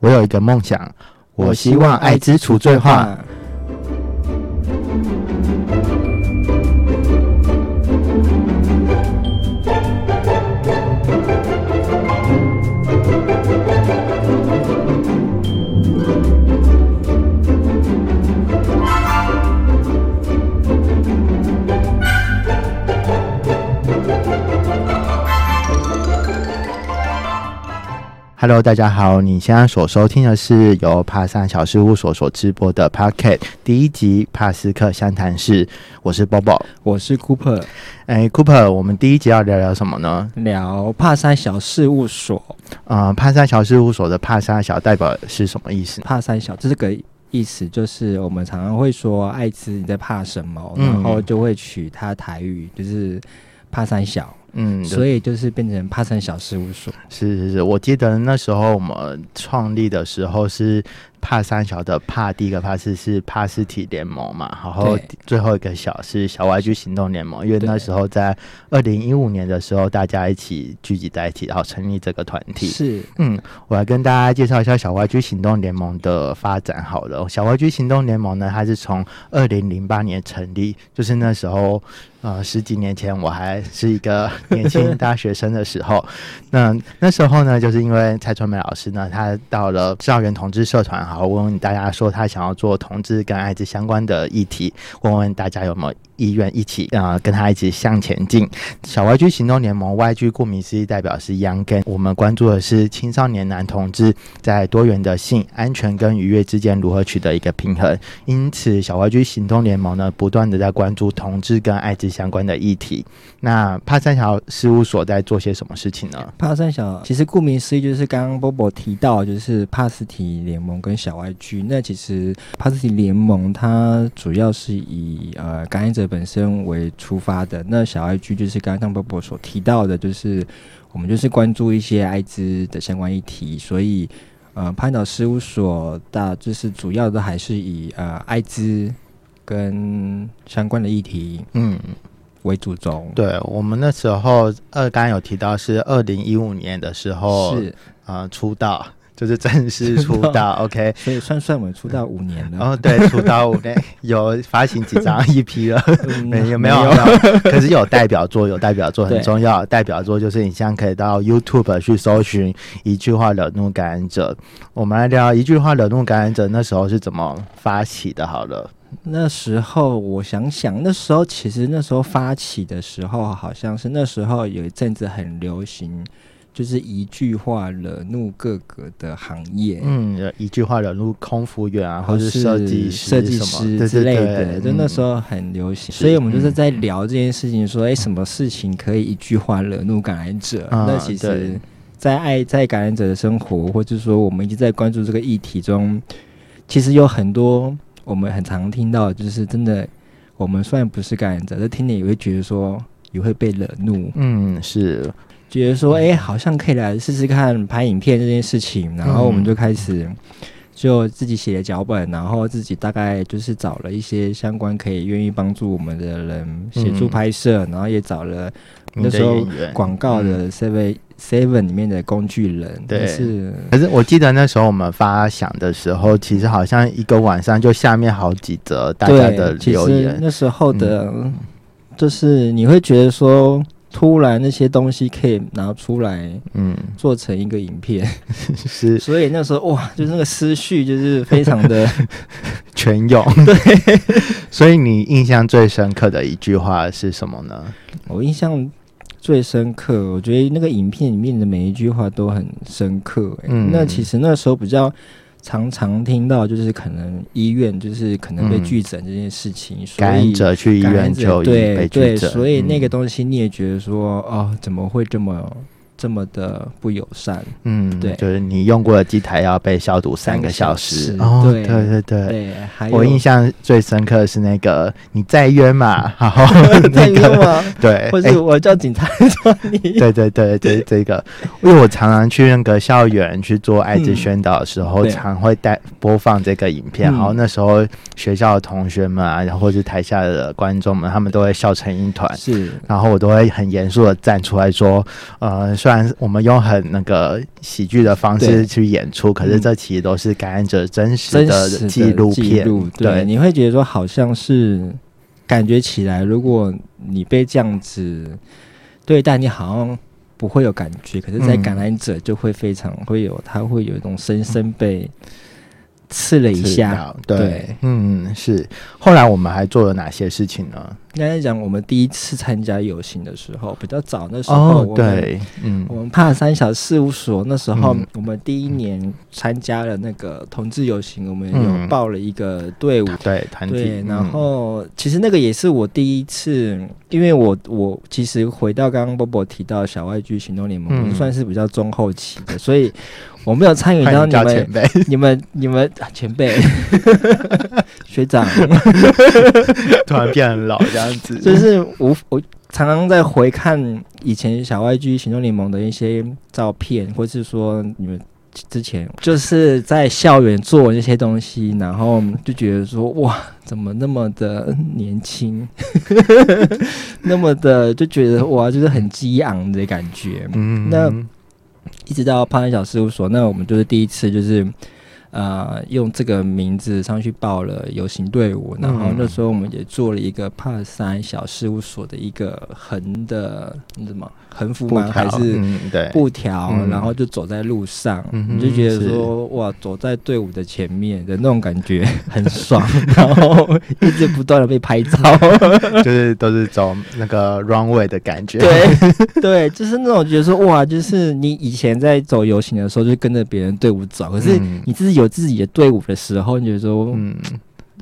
我有一个梦想，我希望艾滋除罪化。。Hello，大家好，你现在所收听的是由帕山小事务所所直播的 p o c k e t 第一集帕斯克湘潭市，我是 Bobo。我是 Cooper，哎，Cooper，我们第一集要聊聊什么呢？聊帕山小事务所。呃，帕山小事务所的帕山小代表是什么意思？帕山小这个意思就是我们常常会说艾滋你在怕什么，嗯然后就会取它台语就是帕山小，嗯，所以就是变成帕森小事务所。是是是，我记得那时候我们创立的时候是帕三小的帕，第一个帕是是帕斯体联盟嘛，然后最后一个小是小 YG 行动联盟，因为那时候在二零一五年的时候，大家一起聚集在一起，然后成立这个团体。是嗯，我来跟大家介绍一下小 YG 行动联盟的发展好了。小 YG 行动联盟呢，它是从二零零八年成立，就是那时候呃十几年前我还是一个年轻大学生的时候。那那时候呢，就是因为蔡春梅老师呢，她到了校园同志社团，好问问大家说他想要做同志跟艾滋相关的议题，问问大家有没有意愿一起啊、跟他一起向前进。小 YG 行动联盟 YG 顾名思义代表是 Young Gay，我们关注的是青少年男同志在多元的性安全跟愉悦之间如何取得一个平衡。因此，小 YG 行动联盟呢，不断的在关注同志跟艾滋相关的议题。那帕三小事务所在做些什么事情呢？帕三小，其实顾名思义就是刚刚波波提到，就是帕斯提联盟跟小 IG。那其实帕斯提联盟它主要是以呃感染者本身为出发的，那小 IG 就是刚刚波波所提到的，就是我们就是关注一些艾滋的相关议题，所以呃潘岛事务所大就是主要的还是以呃艾滋跟相关的议题嗯，为主轴。对我们那时候二刚刚有提到是二零一五年的时候，是，呃出道，就是正式 出道，OK。所以算算我们出道五年了。哦对出道五年 有发行几张 EP 了，嗯没有没有没有，可是有代表作，有代表作很重要。代表作就是你现在可以到 YouTube 去搜寻一句话惹怒感染者。我们来聊一句话惹怒感染者那时候是怎么发起的。好了，那时候我想想，那时候其实那时候发起的时候，好像是那时候有一阵子很流行，就是一句话惹怒各个的行业，嗯，一句话惹怒空服员啊，或者是设计师设计师之类对的，就那时候很流行。是所以我们就是嗯。在聊这件事情，说，哎、什么事情可以一句话惹怒感染者？啊那其实，在爱在感染者的生活，或者说我们一直在关注这个议题中，其实有很多我们很常听到，就是真的，我们虽然不是感染者，但听了也会觉得说，也会被惹怒，嗯是觉得说，哎、好像可以来试试看拍影片这件事情，然后我们就开始。就自己写了脚本，然后自己大概就是找了一些相关可以愿意帮助我们的人协助嗯拍摄，然后也找了那时候广告嗯。的 Seven Seven 里面的工具人，对。是可是我记得那时候我们发想的时候，其实好像一个晚上就下面好几则大家的留言，嗯那时候的，就是你会觉得说，突然那些东西可以拿出来嗯，做成一个影片，是所以那时候哇，就是那个思绪就是非常的 全涌。对，所以你印象最深刻的一句话是什么呢？我印象最深刻，我觉得那个影片里面的每一句话都很深刻、欸。嗯那其实那时候比较常常听到，就是可能医院就是可能被嗯。拒诊这件事情，所感染以者去医感染者院就医对被对，所以那个嗯东西你也觉得说，哦，怎么会这么这么的不友善？嗯，对就是你用过的机台要被消毒三个小时。哦，对对对对。对，还有我印象最深刻的是那个你在约嘛，然后 在那个约吗？对，或哎是我叫警察抓你？对对对对，这个，因为我常常去那个校园去做艾滋嗯宣导的时候，对常会带播放这个影片，嗯然后那时候学校的同学们啊，然后或是台下的观众们，他们都会笑成一团。是然后我都会很严肃的站出来说，呃，虽虽然我们用很那个喜剧的方式去演出，可是这其实都是感染者真实真的纪录片。对，对，你会觉得说好像是感觉起来，如果你被这样子对待，你好像不会有感觉，可是，在嗯。感染者就会非常会有，他会有一种深深被刺了一下。对，对嗯，是。后来我们还做了哪些事情呢？应该讲我们第一次参加游行的时候，比较早那时候，哦，，对，嗯我们帕三小事务所那时候嗯，我们第一年参加了那个同志游行，我们嗯有报了一个队伍，对，团体，然后其实那个也是我第一次，因为我我其实回到刚刚波波提到小外剧行动联盟，嗯算是比较中后期的，所以 我没有参与到你们前辈，你们你们啊前辈。学长，突然变很老这样子，就是我我常常在回看以前小 YG 行动联盟的一些照片，或是说你们。之前就是在校园做那些东西，然后就觉得说哇，怎么那么的年轻，那么的就觉得哇，就是很激昂的感觉。嗯，那一直到潘安小事务所，那我们就是第一次就是呃用这个名字上去报了游行队伍，然后嗯。那时候我们也做了一个帕山小事务所的一个横的那什么横幅布吗？还是布条，嗯。然后就走在路上，嗯你就觉得说哇，走在队伍的前面的那种感觉 很爽，然后一直不断的被拍照，就是都是走那个 runway 的感觉，对对，就是那种觉得说哇，就是你以前在走游行的时候，就跟着别人队伍走，可是嗯。你自己有自己的队伍的时候，你觉得说嗯，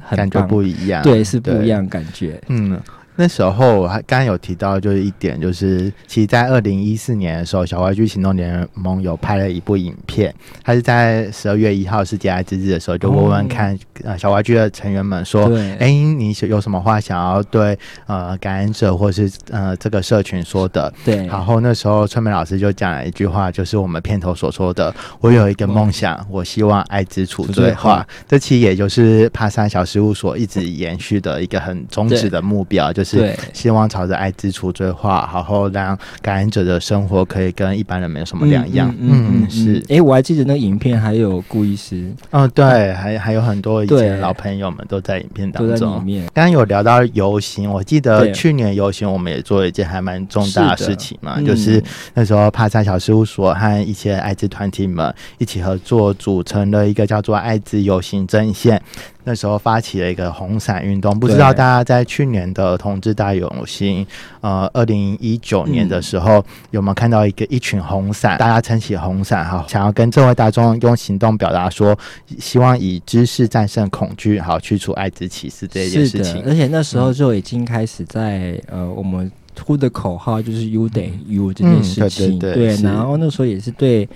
很感觉不一样，对，是不一样的感觉。嗯，那时候还刚刚有提到，就是一点，就是其实，在二零一四年的时候，小玩具行动联盟有拍了一部影片，它是在十二月一号世界爱之日的时候，就问问看、呃小玩具的成员们说，对，哎、你有什么话想要对呃感染者或是呃这个社群说的？对，然后那时候春梅老师就讲了一句话，就是我们片头所说的：“我有一个梦想，我希望爱之处最化。”这其实也就是帕山小事务所一直延续的一个很宗旨的目标，就是对，希望朝着爱之处最化，然后让感染者的生活可以跟一般人没有什么两样。嗯，是。哎，我还记得那个影片还有顾医师哦，对，还还有很多以前的老朋友们都在影片当中。刚刚有聊到游行，我记得去年游行我们也做了一件还蛮重大的事情嘛，就是嗯那时候帕萨小事务所和一些艾滋团体们一起合作，组成了一个叫做艾滋游行阵线。那时候发起了一个红伞运动，不知道大家在去年的同志大游行，呃，二零一九年的时候、有没有看到一个一群红伞，大家撑起红伞，哈，想要跟社会大众用行动表达说，希望以知识战胜恐惧，好去除艾滋歧视这一件事情，。而且那时候就已经开始在呃，我们呼的口号就是 “U 等于 U” 这件事情，嗯对对对是。然后那时候也是对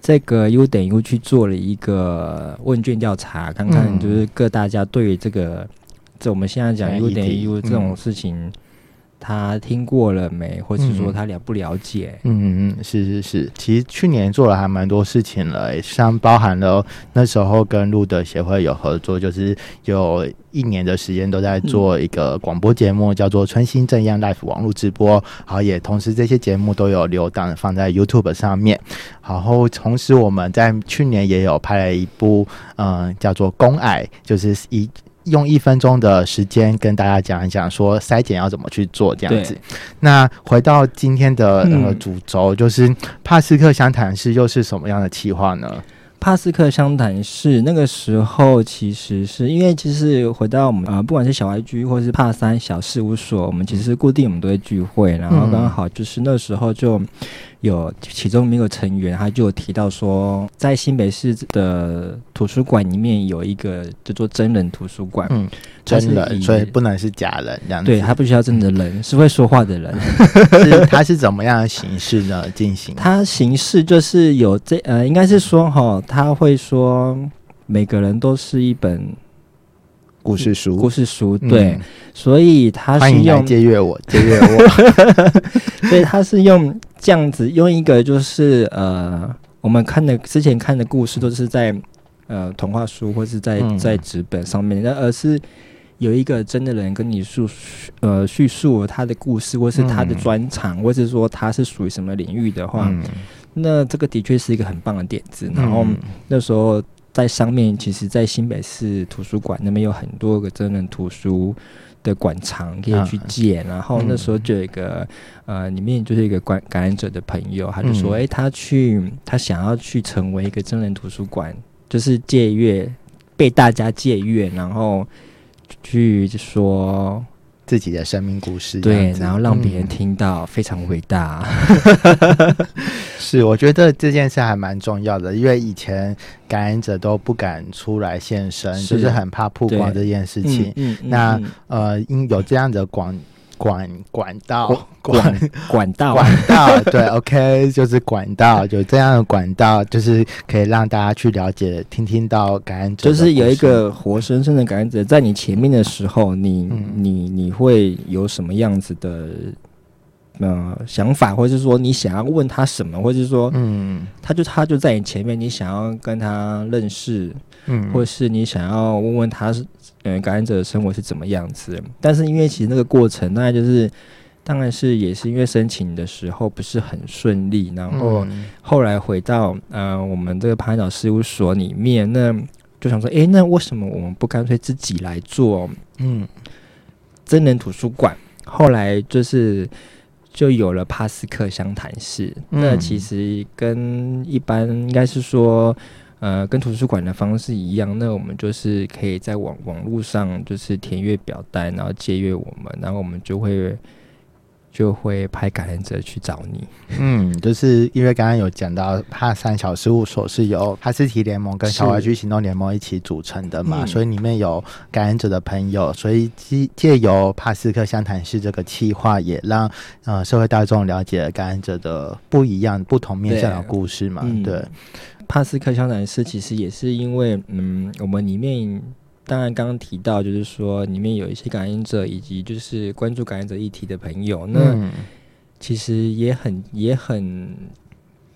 这个 “U 等于 U” 去做了一个问卷调查，看看嗯就是各大家对于这个这我们现在讲这个 “U 议等于 U” 这种嗯。事情，他听过了没，或是说嗯他了不了解？嗯嗯，是是是，其实去年做了还蛮多事情了欸，像包含了那时候跟路德协会有合作，就是有一年的时间都在做一个广播节目，叫做《春心正样 Life》网络直播，然后也同时这些节目都有留档放在 YouTube 上面，然后同时我们在去年也有拍了一部，嗯、叫做《公爱》，就是一。用一分钟的时间跟大家讲一讲，说筛检要怎么去做这样子。那回到今天的呃嗯主轴，就是帕斯克湘潭市又是什么样的企划呢？帕斯克湘潭市那个时候，其实是因为其实回到我们啊、呃，不管是小 IG 或是帕三小事务所，我们其实固定我们都会聚会，然后刚好就是那时候就有其中一个成员，他就有提到说，在新北市的图书馆里面有一个叫做真人图书馆，嗯，真人，所以不能是假人这样子。对他不需要真的人，是会说话的人。是他是怎么样的形式呢？进行他形式就是有这呃，应该是说哈，他会说每个人都是一本故事书，故事书，嗯。对，所以他是用，借阅我，借阅我。所以他是用这样子，用一个就是呃，我们看的之前看的故事都是在呃童话书或是在嗯。在纸本上面，那而是有一个真的人跟你述呃叙述他的故事，或是他的专长，或是说他是属于什么领域的话，那这个的确是一个很棒的点子。然后那时候在上面，其实，在新北市图书馆那边有很多个真人图书的馆藏可以去借。然后那时候就有一个呃，里面就是一个感感染者的朋友，他就说：“哎，他去，他想要去成为一个真人图书馆，就是借阅被大家借阅，然后。”去说自己的生命故事，对，然后让别人听到，非常伟大。是，我觉得这件事还蛮重要的，因为以前感染者都不敢出来现身，就是很怕曝光这件事情。那呃，因有这样的广。管管道。管管道。管道对，OK，就是管道，有这样的管道，就是可以让大家去了解、听听到感恩者，就是有一个活生生的感恩者在你前面的时候，你你你会有什么样子的呃想法，或者是说你想要问他什么，或者是说嗯，他就他就在你前面，你想要跟他认识，嗯，或是你想要问问他是。嗯，感染者的生活是怎么样子？但是因为其实那个过程，大概就是，当然是也是因为申请的时候不是很顺利，然后后来回到呃我们这个潘导事务所里面，那就想说，哎，那为什么我们不干脆自己来做？嗯，真人图书馆，后来就是就有了帕斯克湘潭市。那其实跟一般应该是说。呃，跟图书馆的方式一样，那我们就是可以在网网络上就是填阅表单，然后借阅我们，然后我们就会就会派感染者去找你。嗯，就是因为刚刚有讲到帕三小事务所是由帕斯提联盟跟小玩具行动联盟一起组成的嘛，所以里面有感染者的朋友，所以借借由帕斯克湘潭市这个企划，也让呃社会大众了解感染者的不一样、不同面向的故事嘛，对。帕斯克湘潭市其实也是因为，嗯，我们里面当然刚刚提到，就是说里面有一些感染者以及就是关注感染者议题的朋友，那其实也很也很，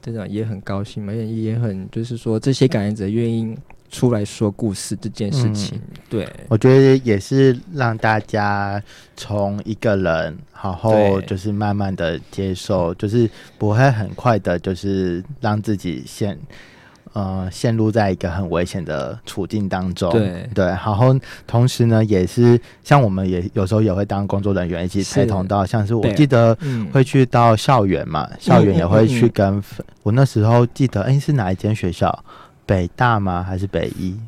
这种也很高兴嘛，也也很就是说这些感染者愿意出来说故事这件事情，对我觉得也是让大家从一个人，然后就是慢慢的接受，就是不会很快的，就是让自己先。呃，陷入在一个很危险的处境当中。对对，然后同时呢，也是像我们也有时候也会当工作人员一起陪同到，像是我记得会去到校园嘛，校园也会去跟。我那时候记得，哎，是哪一间学校？北大吗？还是北医？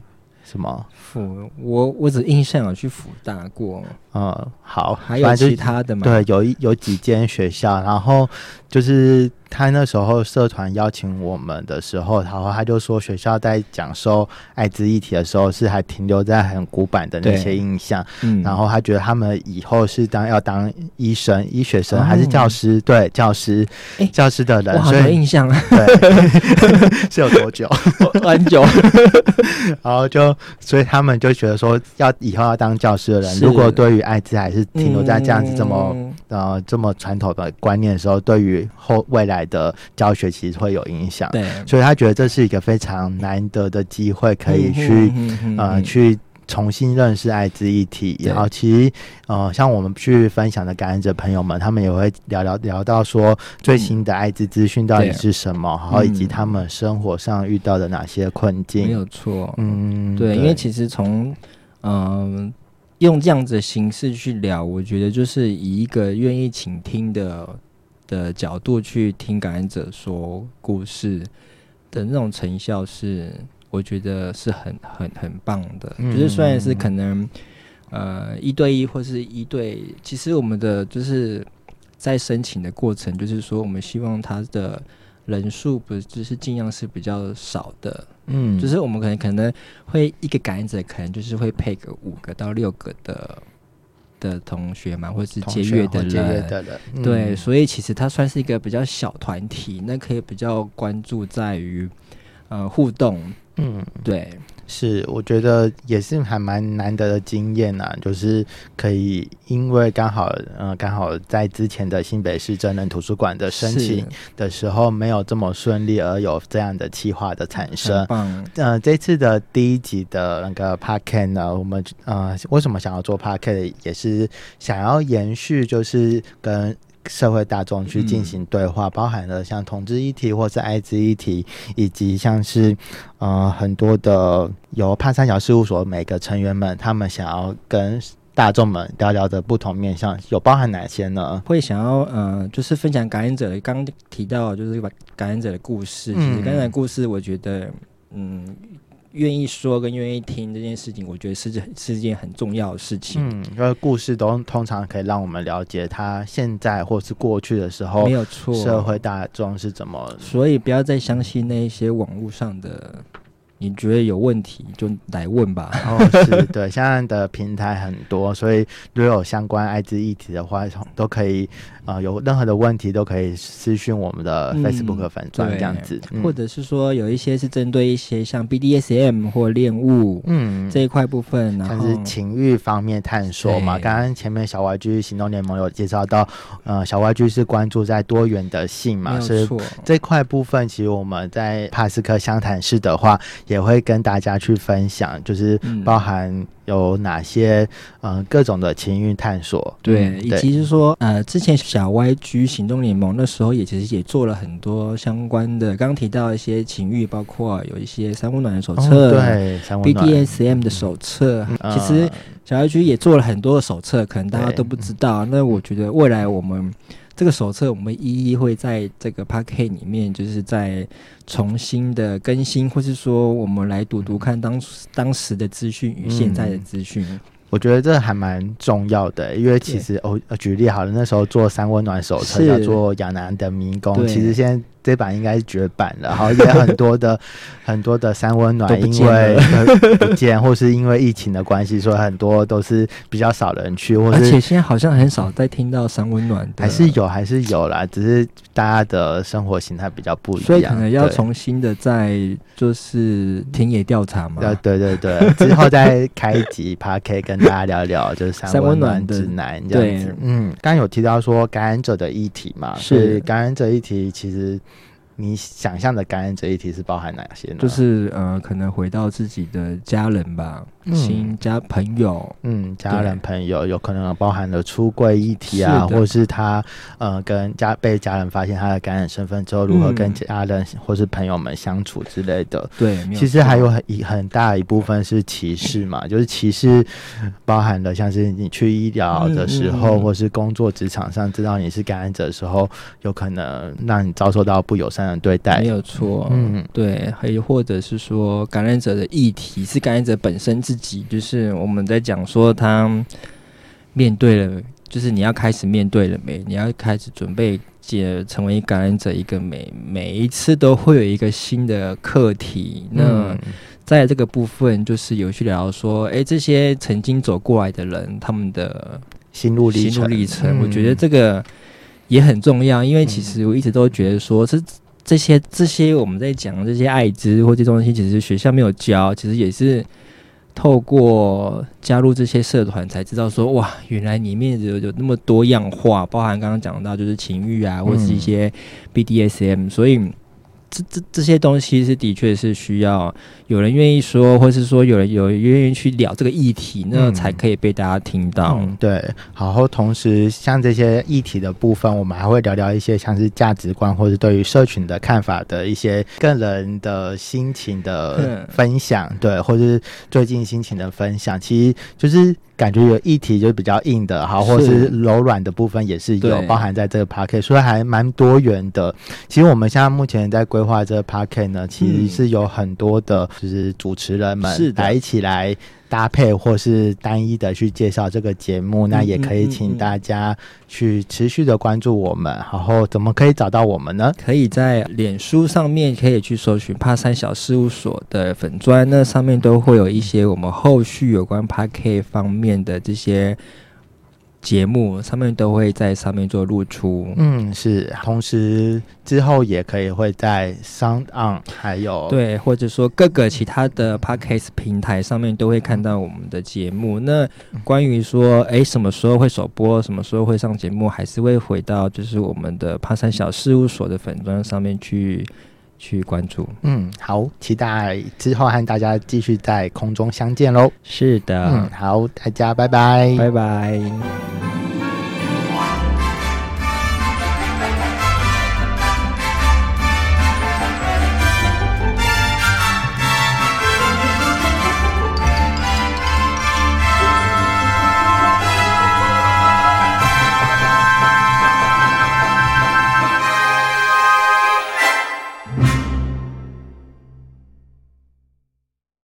什么？辅？我我只印象有去辅大过。嗯，好，还有其他的吗？对，有一有几间学校，然后就是。他那时候社团邀请我们的时候，然后他就说学校在讲授艾滋议题的时候是还停留在很古板的那些印象，嗯，然后他觉得他们以后是当要当医生、医学生还是教师？对，教师，教师的人，所以印象对 是有多久？很久。然后就所以他们就觉得说，要以后要当教师的人，如果对于艾滋还是停留在这样子这么呃这么传统的观念的时候，对于后未来。的教学其实会有影响，对，所以他觉得这是一个非常难得的机会，可以去呃去重新认识艾滋议题。然后其实呃，像我们去分享的感染者朋友们，他们也会聊聊聊到说最新的艾滋资讯到底是什么，然后以及他们生活上遇到的哪些困境。没有错，嗯，对，因为其实从嗯用这样子的形式去聊，我觉得就是以一个愿意倾听的。的角度去听感染者说故事的那种成效是，我觉得是很很很棒的。就是虽然是可能呃一对一或是一对，其实我们的就是在申请的过程，就是说我们希望他的人数不就是尽量是比较少的。嗯，就是我们可能可能会一个感染者可能就是会配个五个到六个的。的同学嘛，或者是节约的人，对，所以其实它算是一个比较小团体，那可以比较关注在于呃互动，嗯，对。是，我觉得也是还蛮难得的经验呐，就是可以因为刚好，呃，刚好在之前的新北市真人图书馆的申请的时候没有这么顺利，而有这样的企划的产生。呃，这次的第一集的那个 p a r k e t 呢，我们呃为什么想要做 p a r k e t 也是想要延续，就是跟。社会大众去进行对话，包含了像同志议题或是艾滋议题，以及像是呃很多的由帕三角事务所每个成员们，他们想要跟大众们聊聊的不同面向，有包含哪些呢？会想要呃，就是分享感染者的，刚提到就是把感染者的故事，其实感染故事，我觉得嗯。愿意说跟愿意听这件事情，我觉得是是一件很重要的事情。嗯，因为故事都通常可以让我们了解他现在或是过去的时候，没有错，社会大众是怎么。所以不要再相信那一些网络上的。你觉得有问题就来问吧。哦，是 对，现在的平台很多，所以如果有相关艾滋议题的话，都可以啊，有任何的问题都可以私讯我们的 Facebook 粉钻这样子，或者是说有一些是针对一些像 BDSM 或恋物嗯这一块部分，然后是情欲方面探索嘛。刚刚前面小 Y G 行动联盟有介绍到，呃，小 Y G 是关注在多元的性嘛，是这块部分，其实我们在帕斯克相谈室的话。也会跟大家去分享，就是包含有哪些呃各种的情欲探索，对，以及是说呃之前小 YG 行动联盟那时候也其实也做了很多相关的，刚刚提到一些情欲，包括有一些三温暖的手册，对，BDSM 的手册，其实小 YG 也做了很多的手册，可能大家都不知道。那我觉得未来我们。这个手册我们一一会在这个 p a k 里面，就是在重新的更新，或是说我们来读读看当当时的资讯与现在的资讯。我觉得这还蛮重要的，因为其实哦，举例好了，那时候做三温暖手册叫做亚南的迷宫，其实现在。这版应该是绝版了，好也很多的 很多的三温暖因为 不见，或是因为疫情的关系，所以很多都是比较少人去，或而且现在好像很少再听到三温暖，还是有还是有啦，只是大家的生活形态比较不一样，所以可能要重新的再就是田野调查嘛，对对对，之后再开一集 p a r k 跟大家聊聊就是三温暖指南这样子。嗯，刚刚有提到说感染者的议题嘛，是。感染者议题其实。你想象的感染者议题是包含哪些呢？就是呃，可能回到自己的家人吧。亲家朋友，嗯，家人朋友有可能包含了出柜议题啊，或者是他呃跟家被家人发现他的感染身份之后，如何跟家人或是朋友们相处之类的。对，其实还有很一很大一部分是歧视嘛，就是歧视包含了像是你去医疗的时候，或是工作职场上知道你是感染者的时候，有可能让你遭受到不友善的对待。没有错，嗯，对，还有或者是说感染者的议题是感染者本身自己。就是我们在讲说他面对了，就是你要开始面对了没？你要开始准备解成为感染者一个每每一次都会有一个新的课题。那在这个部分，就是有去聊说，哎，这些曾经走过来的人，他们的心路历心路历程，我觉得这个也很重要，因为其实我一直都觉得说，是这些这些我们在讲这些艾滋或这东西，其实学校没有教，其实也是。透过加入这些社团，才知道说哇，原来里面有有那么多样化，包含刚刚讲到就是情欲啊，或是一些 BDSM，所以。这这这些东西是的确是需要有人愿意说，或是说有人有愿意去聊这个议题，那才可以被大家听到。对，然，后同时像这些议题的部分，我们还会聊聊一些像是价值观或者对于社群的看法的一些个人的心情的分享，对，或者是最近心情的分享，其实就是。感觉有议题就比较硬的，好，或者是柔软的部分也是有包含在这个 p a r k 所以还蛮多元的。其实我们现在目前在规划这个 p a r k 呢，其实是有很多的，就是主持人们来一起来。搭配或是单一的去介绍这个节目，那也可以请大家去持续的关注我们。然后怎么可以找到我们呢？可以在脸书上面可以去搜寻帕三小事务所的粉砖，那上面都会有一些我们后续有关 p a k 方面的这些。节目，上面都会在上面做露出。嗯，是。同时之后也可以会在 Sound On 还有对，或者说各个其他的 Podcast 平台上面都会看到我们的节目。那关于说，哎，什么时候会首播，什么时候会上节目，还是会回到就是我们的帕山小事务所的粉砖上面去。去关注，嗯，好，期待之后和大家继续在空中相见喽。是的，嗯，好，大家拜拜，拜拜。